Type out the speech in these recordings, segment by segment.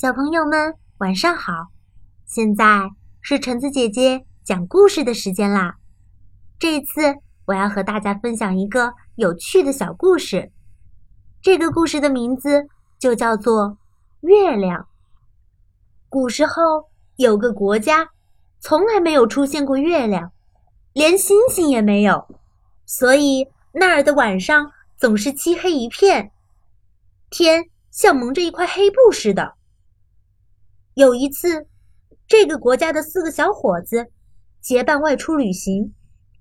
小朋友们，晚上好！现在是橙子姐姐讲故事的时间啦。这次，我要和大家分享一个有趣的小故事。这个故事的名字就叫做《月亮》。古时候有个国家，从来没有出现过月亮，连星星也没有，所以那儿的晚上总是漆黑一片，天像蒙着一块黑布似的。有一次，这个国家的四个小伙子结伴外出旅行，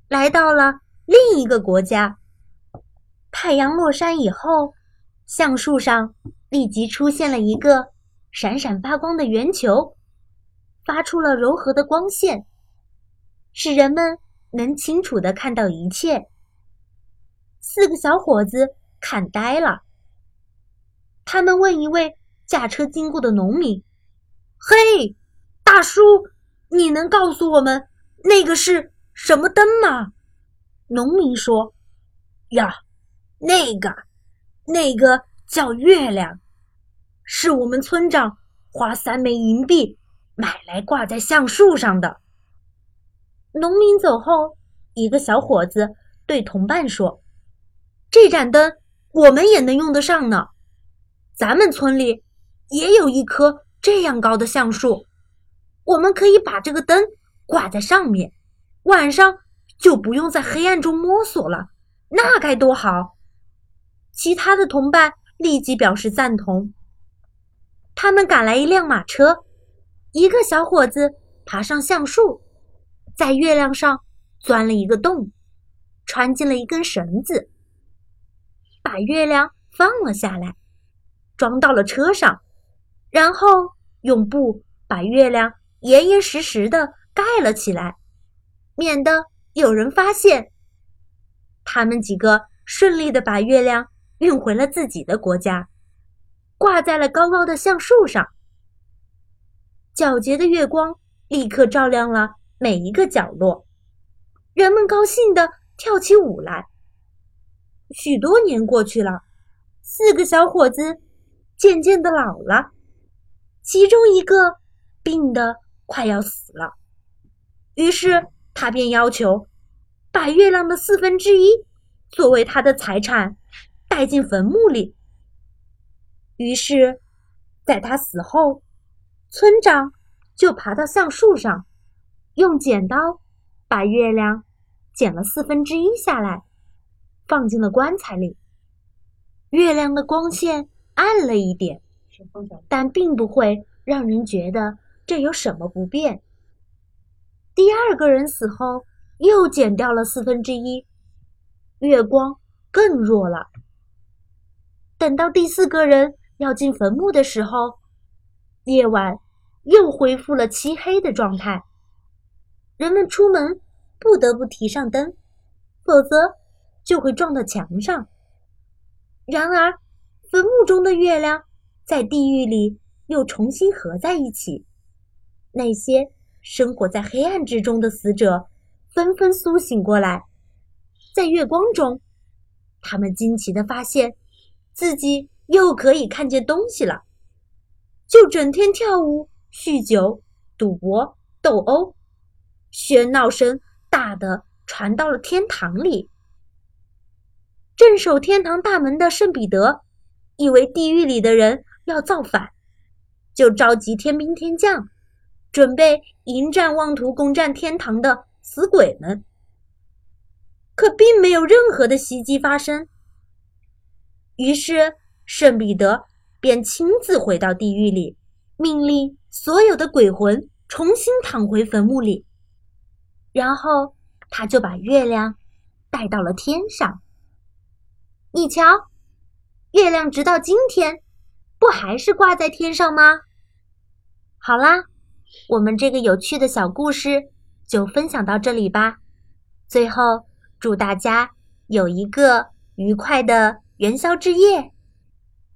来到了另一个国家。太阳落山以后，橡树上立即出现了一个闪闪发光的圆球，发出了柔和的光线，使人们能清楚的看到一切。四个小伙子看呆了，他们问一位驾车经过的农民。嘿，大叔，你能告诉我们那个是什么灯吗？农民说：“呀，那个，那个叫月亮，是我们村长花三枚银币买来挂在橡树上的。”农民走后，一个小伙子对同伴说：“这盏灯我们也能用得上呢，咱们村里也有一棵。”这样高的橡树，我们可以把这个灯挂在上面，晚上就不用在黑暗中摸索了，那该多好！其他的同伴立即表示赞同。他们赶来一辆马车，一个小伙子爬上橡树，在月亮上钻了一个洞，穿进了一根绳子，把月亮放了下来，装到了车上。然后用布把月亮严严实实的盖了起来，免得有人发现。他们几个顺利的把月亮运回了自己的国家，挂在了高高的橡树上。皎洁的月光立刻照亮了每一个角落，人们高兴的跳起舞来。许多年过去了，四个小伙子渐渐的老了。其中一个病得快要死了，于是他便要求把月亮的四分之一作为他的财产带进坟墓里。于是，在他死后，村长就爬到橡树上，用剪刀把月亮剪了四分之一下来，放进了棺材里。月亮的光线暗了一点。但并不会让人觉得这有什么不便。第二个人死后又减掉了四分之一，月光更弱了。等到第四个人要进坟墓的时候，夜晚又恢复了漆黑的状态。人们出门不得不提上灯，否则就会撞到墙上。然而，坟墓中的月亮。在地狱里又重新合在一起，那些生活在黑暗之中的死者纷纷苏醒过来，在月光中，他们惊奇的发现自己又可以看见东西了，就整天跳舞、酗酒、赌博、斗殴，喧闹声大的传到了天堂里。镇守天堂大门的圣彼得以为地狱里的人。要造反，就召集天兵天将，准备迎战妄图攻占天堂的死鬼们。可并没有任何的袭击发生。于是圣彼得便亲自回到地狱里，命令所有的鬼魂重新躺回坟墓里。然后他就把月亮带到了天上。你瞧，月亮直到今天。不还是挂在天上吗？好啦，我们这个有趣的小故事就分享到这里吧。最后，祝大家有一个愉快的元宵之夜。